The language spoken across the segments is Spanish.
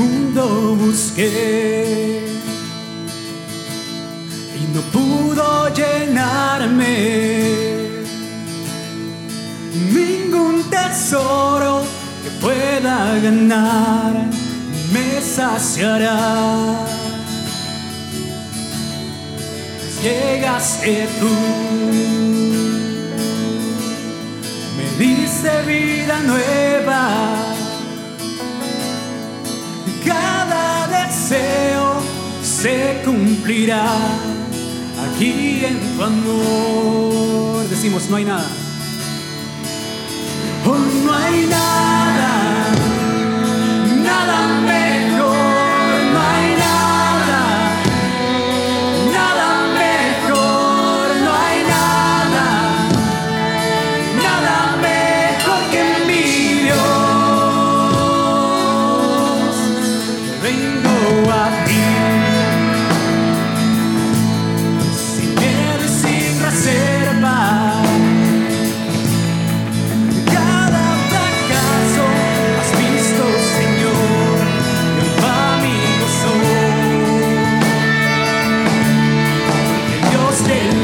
mundo busqué y no pudo llenarme ningún tesoro que pueda ganar me saciará. Llegaste tú, me diste vida nueva. se cumplirá aquí en tu amor. Decimos, no hay nada. Oh, no hay nada.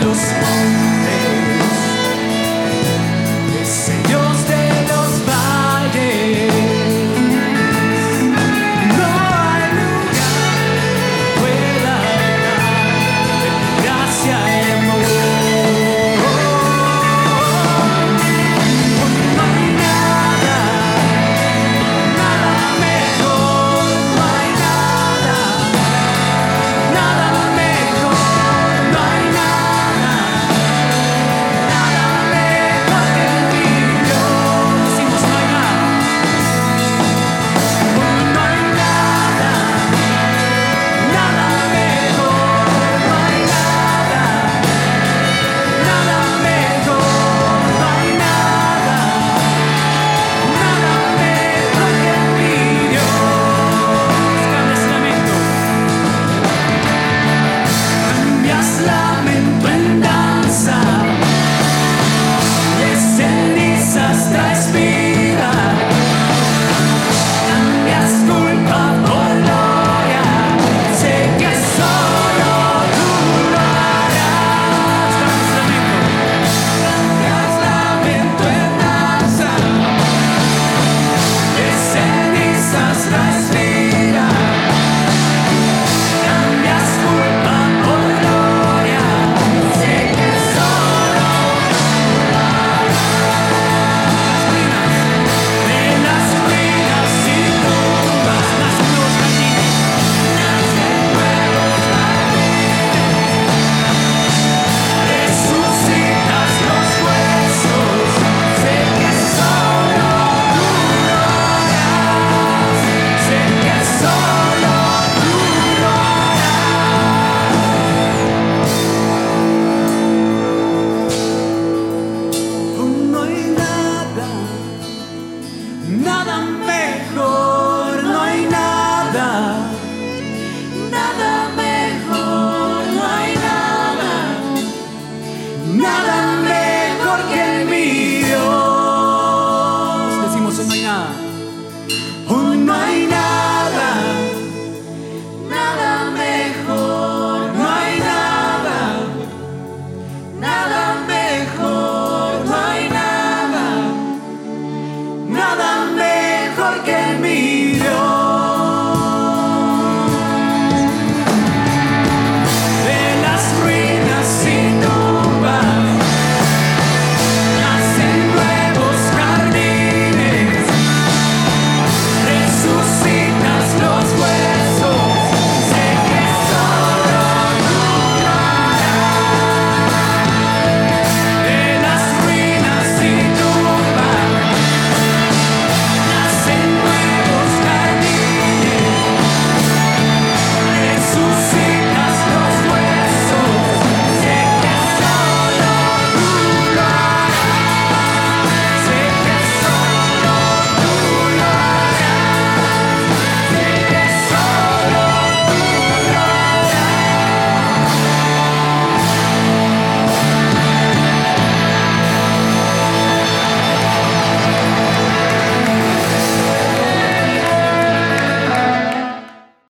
Espíritos.